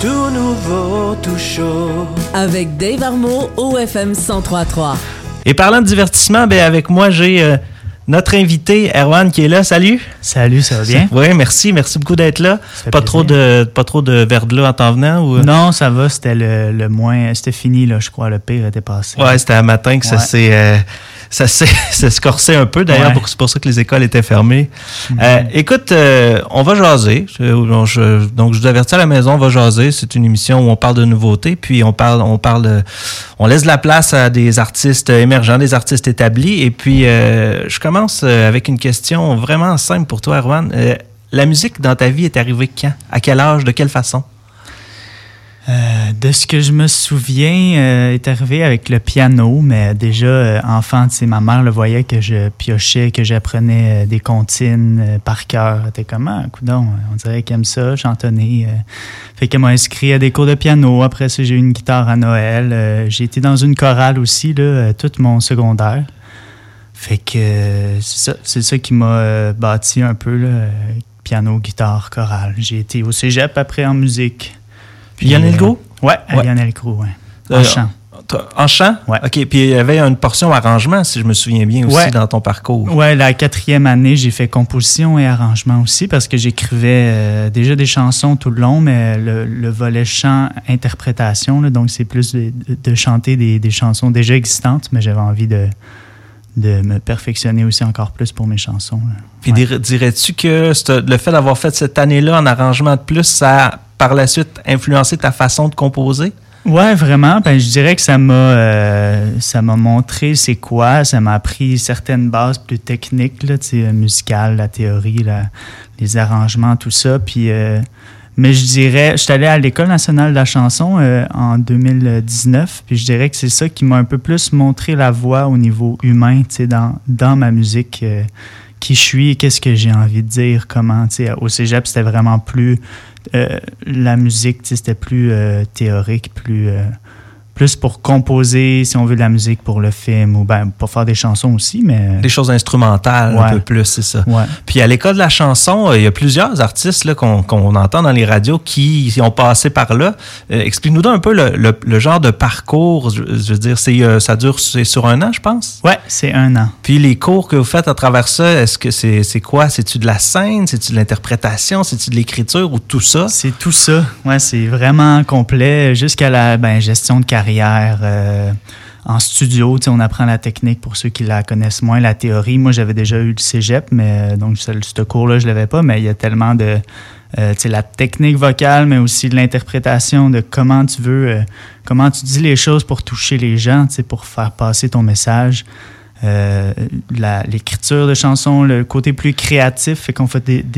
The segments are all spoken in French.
tout nouveau, tout chaud. Avec Dave Armo au FM 1033. Et parlant de divertissement, ben avec moi, j'ai euh, notre invité, Erwan, qui est là. Salut. Salut, ça va bien? Oui, merci. Merci beaucoup d'être là. Pas trop, de, pas trop de verglas en t'en venant? Ou... Non, ça va. C'était le, le moins. C'était fini, là, je crois. Le pire était passé. Ouais, c'était un matin que ça s'est. Euh, ça s'est corsé un peu d'ailleurs, c'est pour ça que les écoles étaient fermées. Mhm. Euh, écoute, euh, on va jaser. donc, je vous avertis à la maison, on va jaser. C'est une émission où on parle de nouveautés, puis on parle, on parle, on laisse la place à des artistes émergents, des artistes établis. Et puis, euh, je commence avec une question vraiment simple pour toi, Erwan. la musique dans ta vie est arrivée quand? À quel âge? De quelle façon? Euh, de ce que je me souviens, euh, est arrivé avec le piano, mais déjà euh, enfant, ma mère le voyait que je piochais, que j'apprenais des comptines par cœur. T'es comment, ah, coudon, on dirait qu'elle aime ça, chantonner. fait qu'elle m'a inscrit à des cours de piano. Après ça, j'ai eu une guitare à Noël. j'ai été dans une chorale aussi, là, tout mon secondaire. Fait que c'est ça, ça qui m'a bâti un peu, là, piano, guitare, chorale. J'ai été au cégep après en musique. Puis Yann Elgo? Oui, ouais. Yann Elgo, oui. En chant. En chant? Oui. OK. Puis il y avait une portion arrangement, si je me souviens bien, aussi dans ton parcours. Oui, la quatrième année, j'ai fait composition et arrangement aussi parce que j'écrivais euh, déjà des chansons tout le long, mais le, volet chant-interprétation, donc c'est plus de, chanter des, chansons déjà existantes, mais j'avais envie de, de me perfectionner aussi encore plus pour mes chansons. Puis dirais-tu que le fait d'avoir fait cette année-là en arrangement de plus, ça par la suite influencé ta façon de composer? Ouais, vraiment. Ben, je dirais que ça m'a euh, ça m'a montré c'est quoi. Ça m'a appris certaines bases plus techniques, là, musicales, la théorie, les arrangements, tout ça. Euh, mais je dirais, je suis allé à l'École nationale de la chanson euh, en 2019. Puis je dirais que c'est ça qui m'a un peu plus montré la voix au niveau humain, dans, dans ma musique qui je suis, qu'est-ce que j'ai envie de dire, comment, au cégep, c'était vraiment plus, euh, la musique, c'était plus euh, théorique, plus, euh, plus pour composer, si on veut, de la musique pour le film, ou ben, pour faire des chansons aussi, mais... Des choses instrumentales, un peu plus, c'est ça. Puis à l'école de la chanson, il y a plusieurs artistes qu'on entend dans les radios qui ont passé par là. Euh, explique-nous un peu le, genre de parcours. Je, veux dire, c'est euh, ça dure sur un an, je pense? Oui, c'est un an. Puis les cours que vous faites à travers ça, est-ce que c'est quoi? C'est-tu de la scène? C'est-tu de l'interprétation? C'est-tu de l'écriture ou tout ça? C'est tout ça. Ouais, c'est vraiment complet jusqu'à la ben, gestion de carrière euh, en studio, on apprend la technique pour ceux qui la connaissent moins, la théorie. Moi, j'avais déjà eu le cégep, mais euh, donc ce, cours-là, je l'avais pas, mais il y a tellement de euh, la technique vocale, mais aussi de l'interprétation de comment tu veux, comment tu dis les choses pour toucher les gens, pour faire passer ton message. l'écriture de chansons, le côté plus créatif, fait qu'on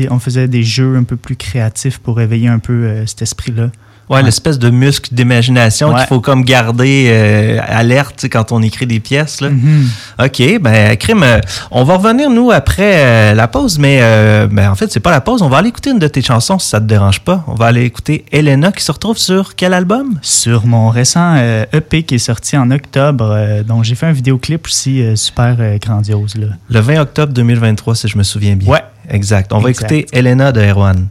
on faisait des jeux un peu plus créatifs pour éveiller un peu cet esprit-là. Ouais, l'espèce de muscle d'imagination qu'il faut comme garder euh, alerte quand on écrit des pièces. Là. Mm-hmm. OK, ben Crime, euh, on va revenir nous après euh, la pause, mais ben, en fait, c'est pas la pause. On va aller écouter une de tes chansons si ça te dérange pas. On va aller écouter Elena qui se retrouve sur quel album? Sur mon récent EP qui est sorti en octobre, dont j'ai fait un vidéoclip aussi super grandiose. Là. Le 20 octobre 2023, si je me souviens bien. Ouais. Exact. On va écouter Elena de Erwan.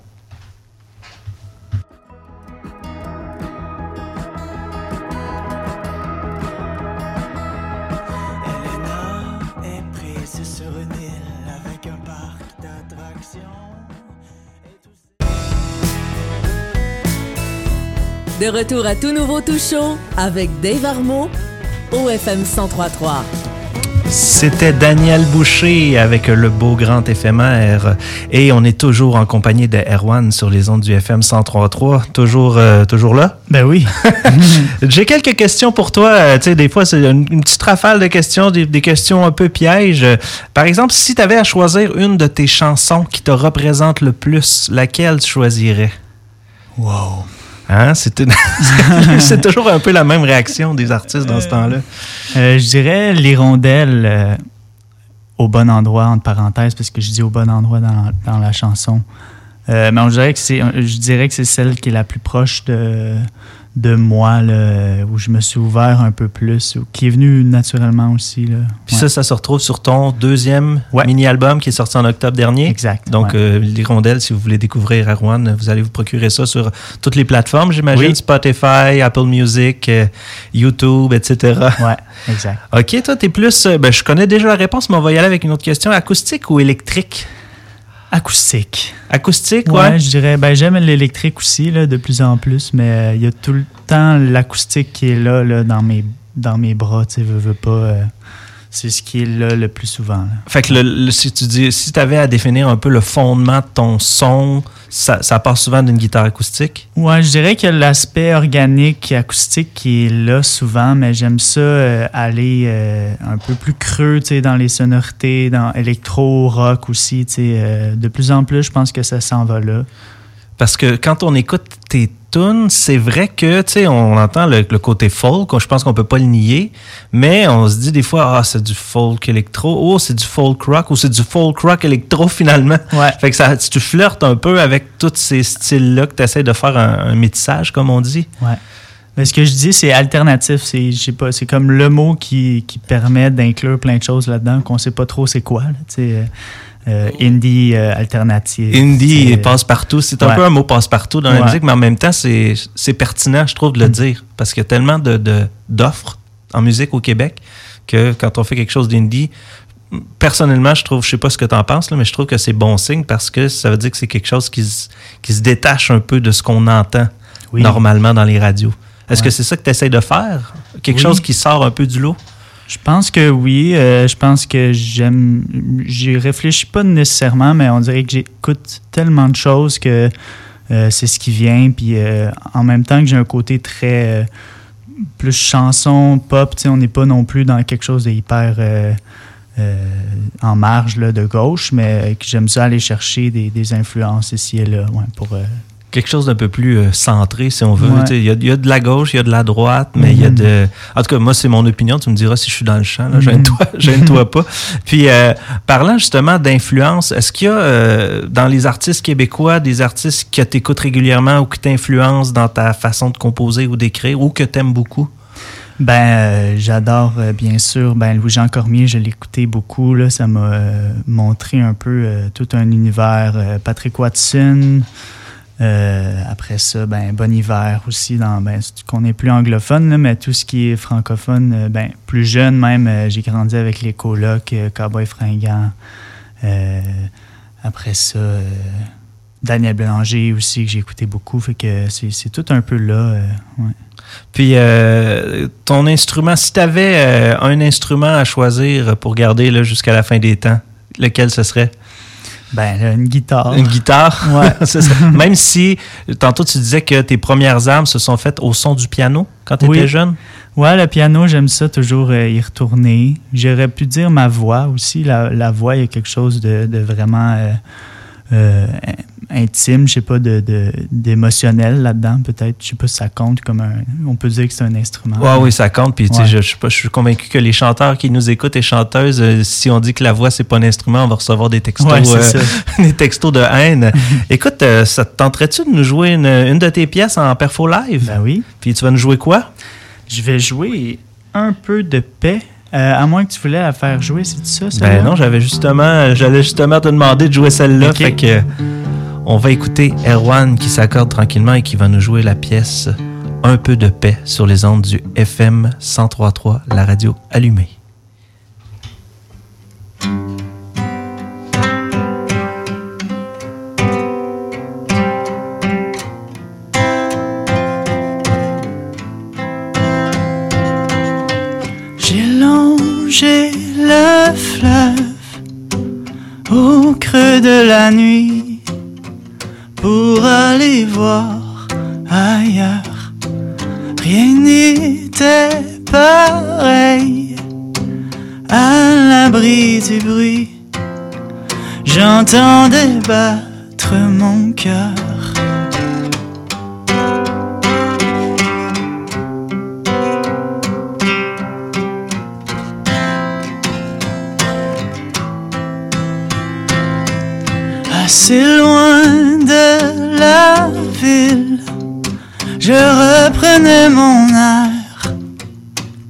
De retour à tout nouveau tout chaud avec Dave Armo au FM 1033. C'était Daniel Boucher avec le beau grand éphémère et on est toujours en compagnie de Erwan sur les ondes du FM 1033. Toujours, euh, toujours là? Ben oui. J'ai quelques questions pour toi. Euh, tu sais, des fois, c'est une, petite rafale de questions, des, des questions un peu pièges. Par exemple, si tu avais à choisir une de tes chansons qui te représente le plus, laquelle tu choisirais? Wow. Hein? C'est, toujours un peu la même réaction des artistes dans ce euh, temps-là. Euh, je dirais l'hirondelle euh, au bon endroit, entre parenthèses, parce que je dis au bon endroit dans, la chanson. mais on dirait que c'est, je dirais que c'est celle qui est la plus proche de, de moi, là, où je me suis ouvert un peu plus, qui est venu naturellement aussi. Là. Puis Ouais. ça, ça se retrouve sur ton deuxième Ouais. mini-album qui est sorti en octobre dernier. Exact. Donc, ouais. euh, l'Hirondelle, si vous voulez découvrir Erwan, vous allez vous procurer ça sur toutes les plateformes, j'imagine, Oui. Spotify, Apple Music, euh, YouTube, etc. ouais, exact. OK, toi, t'es plus... euh, ben, je connais déjà la réponse, mais on va y aller avec une autre question. Acoustique ou électrique? Acoustique. Acoustique, Ouais, ouais. je dirais, ben, j'aime l'électrique aussi, là, de plus en plus, mais euh, il y a tout le temps l'acoustique qui est là, là dans, mes, dans mes bras, tu sais, veux, veux pas. euh, c'est ce qui est là le plus souvent. là. Fait que le- le- si tu dis, si avais à définir un peu le fondement de ton son, ça, ça part souvent d'une guitare acoustique? Ouais, je dirais a l'aspect organique et acoustique qui est là souvent, mais j'aime ça euh, aller euh, un peu plus creux, tu sais, dans les sonorités, dans électro, rock aussi, tu sais. euh, de plus en plus, je pense que ça s'en va là. Parce que quand on écoute tes c'est vrai que, tu sais, on entend le, le côté folk, je pense qu'on peut pas le nier, mais on se dit des fois, ah, c'est du folk électro, oh, c'est du folk rock, ou c'est du folk rock électro finalement. Ouais. Fait que ça, tu flirtes un peu avec tous ces styles-là que tu essaies de faire un, un métissage, comme on dit. Ouais. Mais ce que je dis, c'est alternatif. C'est, sais pas, c'est comme le mot qui, qui permet d'inclure plein de choses là-dedans qu'on sait pas trop c'est quoi. Là, tu sais, euh, indie euh, alternative. Indie C'est- passe-partout. C'est un Ouais. peu un mot passe-partout dans la musique, mais en même temps, c'est pertinent, je trouve, de le Mm. dire. Parce qu'il y a tellement de- de- d'offres en musique au Québec que quand on fait quelque chose d'indie, personnellement, je trouve, je sais pas ce que tu en penses, là, mais je trouve que c'est bon signe parce que ça veut dire que c'est quelque chose qui, se- qui se détache un peu de ce qu'on entend Oui. normalement dans les radios. Est-ce Ouais. que c'est ça que tu essaies de faire? Quelque Oui. chose qui sort un peu du lot? Je pense que oui. euh, je pense que j'aime. J'y réfléchis pas nécessairement, mais on dirait que j'écoute tellement de choses que euh, c'est ce qui vient. Puis euh, en même temps que j'ai un côté très. euh, plus chanson, pop, on n'est pas non plus dans quelque chose de hyper. en marge là, de gauche, mais j'aime ça aller chercher des, des influences ici et là ouais, pour quelque chose d'un peu plus euh, centré, si on veut. Ouais. Il y, a, il y a de la gauche, il y a de la droite, mais il y a Mhm. de... En tout cas, moi, c'est mon opinion. Tu me diras si je suis dans le champ. Là. Mhm. Gêne-toi, gêne-toi pas. Puis, euh, parlant justement d'influence, est-ce qu'il y a euh, dans les artistes québécois des artistes que tu écoutes régulièrement ou qui t'influencent dans ta façon de composer ou d'écrire ou que tu aimes beaucoup? Ben, euh, j'adore bien sûr. Ben, Louis-Jean Cormier, je l'écoutais beaucoup. Là, ça m'a montré un peu tout un univers. Patrick Watson. Euh, après ça, ben Bon Hiver aussi. Dans, ben, qu'on est plus anglophone, mais tout ce qui est francophone, euh, ben plus jeune même. euh, j'ai grandi avec les colocs, Cowboy fringant. Après ça. Daniel Bélanger aussi, que j'ai écouté beaucoup. Fait que c'est, tout un peu là. Puis, euh, ton instrument, si tu avais un instrument à choisir pour garder jusqu'à la fin des temps, lequel ce serait? Ben, une guitare. Une guitare? Ouais. Ça. Même si, tantôt, tu disais que tes premières armes se sont faites au son du piano quand tu étais Oui. jeune? Ouais, le piano, j'aime ça toujours euh, y retourner. J'aurais pu dire ma voix aussi. La, la voix, il y a quelque chose de, de vraiment euh, euh, intime, je sais pas, de, de- d'émotionnel là-dedans, peut-être. Je sais pas si ça compte comme un. On peut dire que c'est un instrument. Ouais, oui, ça compte. Puis, Ouais. je, je, suis pas- je suis convaincu que les chanteurs qui nous écoutent et chanteuses, euh, si on dit que la voix, c'est pas un instrument, on va recevoir des textos, Ouais, euh, des textos de haine. Écoute, euh, ça te tenterait-tu de nous jouer une, une de tes pièces en perfo live? Ben oui. Puis, tu vas nous jouer quoi? Je vais jouer un peu de paix. Euh, à moins que tu voulais la faire jouer, c'est ça, ça? Ben non, j'avais justement, j'allais justement te demander de jouer celle-là. Fait que on va écouter Erwan qui s'accorde tranquillement et qui va nous jouer la pièce Un peu de paix sur les ondes du FM 1033, la radio allumée. La nuit pour aller voir ailleurs. Rien n'était pareil à l'abri du bruit. J'entendais battre mon cœur. Assez loin de la ville. je reprenais mon air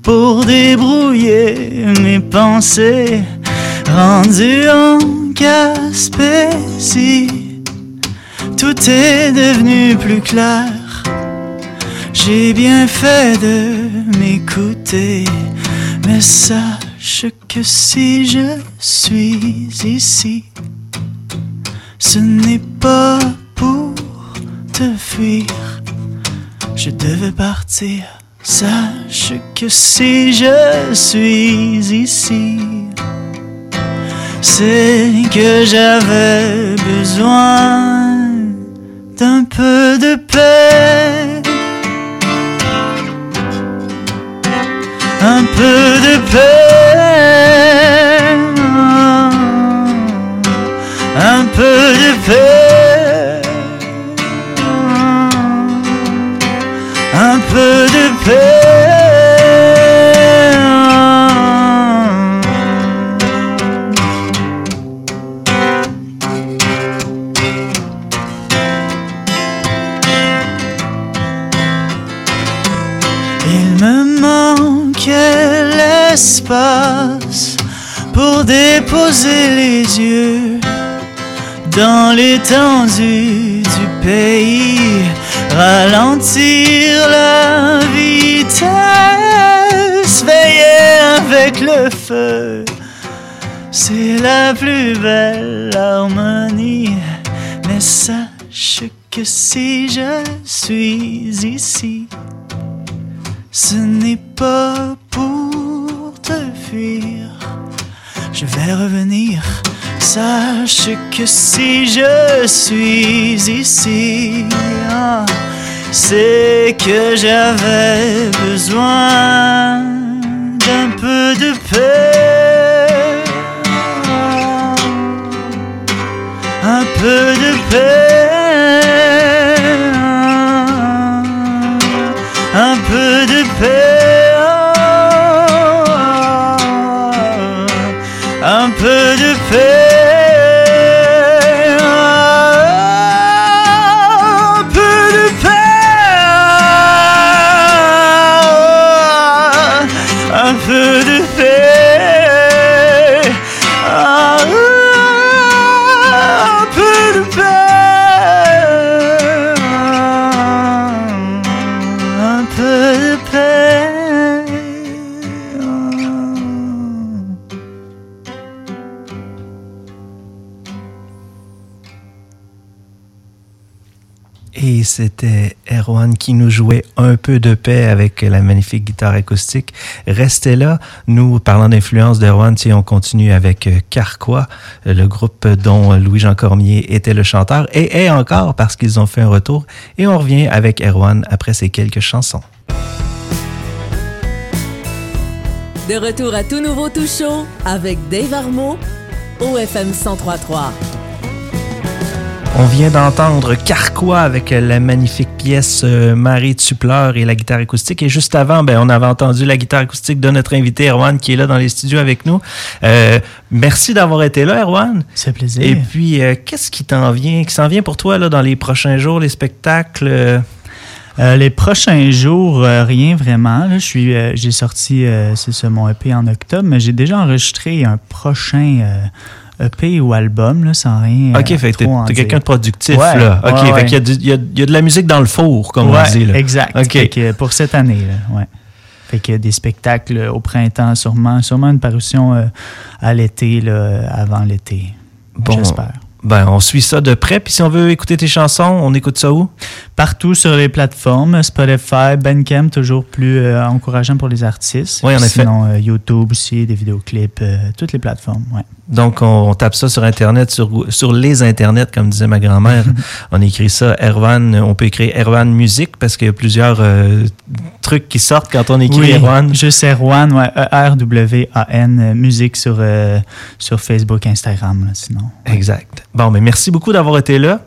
pour débrouiller mes pensées rendues en Gaspésie. Tout est devenu plus clair. J'ai bien fait de m'écouter, mais sache que si je suis ici, ce n'est pas pour te fuir. Je devais partir. Sache que si je suis ici, c'est que j'avais besoin d'un peu de paix. Un peu de paix. L'étendue du pays, ralentir la vitesse, veiller avec le feu. C'est la plus belle harmonie, mais sache que si je suis ici, ce n'est pas pour te fuir. Je vais revenir. Sache que si je suis ici, ah, c'est que j'avais besoin d'un peu de paix. Un peu de paix. Et c'était Erwan qui nous jouait un peu de paix avec la magnifique guitare acoustique. Restez là. Nous, parlant d'influence d'Erwan, si on continue avec euh, Carquois, euh, le groupe dont Louis-Jean Cormier était le chanteur et est encore parce qu'ils ont fait un retour. Et on revient avec Erwan après ces quelques chansons. De retour à tout nouveau tout chaud avec Dave Armo au FM 1033. On vient d'entendre Carquois avec la magnifique pièce euh, Marie tu pleures et la guitare acoustique. Et juste avant, ben, on avait entendu la guitare acoustique de notre invité Erwan qui est là dans les studios avec nous. Euh, merci d'avoir été là, Erwan. C'est plaisir. Et puis, euh, qu'est-ce qui t'en vient, qui s'en vient pour toi là, dans les prochains jours, les spectacles? euh? Euh, les prochains jours, euh, rien vraiment. Là, je suis, euh, j'ai sorti, c'est mon EP en octobre, mais j'ai déjà enregistré un prochain EP ou album, là, sans rien. OK, euh, fait que t'es, t'es quelqu'un de productif, Ouais, là. OK, ouais, fait qu'il y a, du- il y, a, il y a de la musique dans le four, comme on dit. Là. Exact. OK. Fait que pour cette année, là, ouais. Fait que des spectacles au printemps, sûrement, sûrement une parution euh, à l'été, là, avant l'été. Bon. J'espère. Ben, on suit ça de près. Puis si on veut écouter tes chansons, on écoute ça où? Partout sur les plateformes, Spotify, Bandcamp, toujours plus euh, encourageant pour les artistes. Oui, en effet. Sinon, euh, YouTube aussi, des vidéoclips, euh, toutes les plateformes, ouais. Donc, on, on tape ça sur Internet, sur, sur les Internets, comme disait ma grand-mère. on écrit ça, Erwan. On peut écrire Erwan Musique parce qu'il y a plusieurs euh, trucs qui sortent quand on écrit Oui, Erwan. Juste Erwan, ouais, E-R-W-A-N, euh, musique sur, sur Facebook, Instagram, là, sinon. Exact. Bon, mais merci beaucoup d'avoir été là.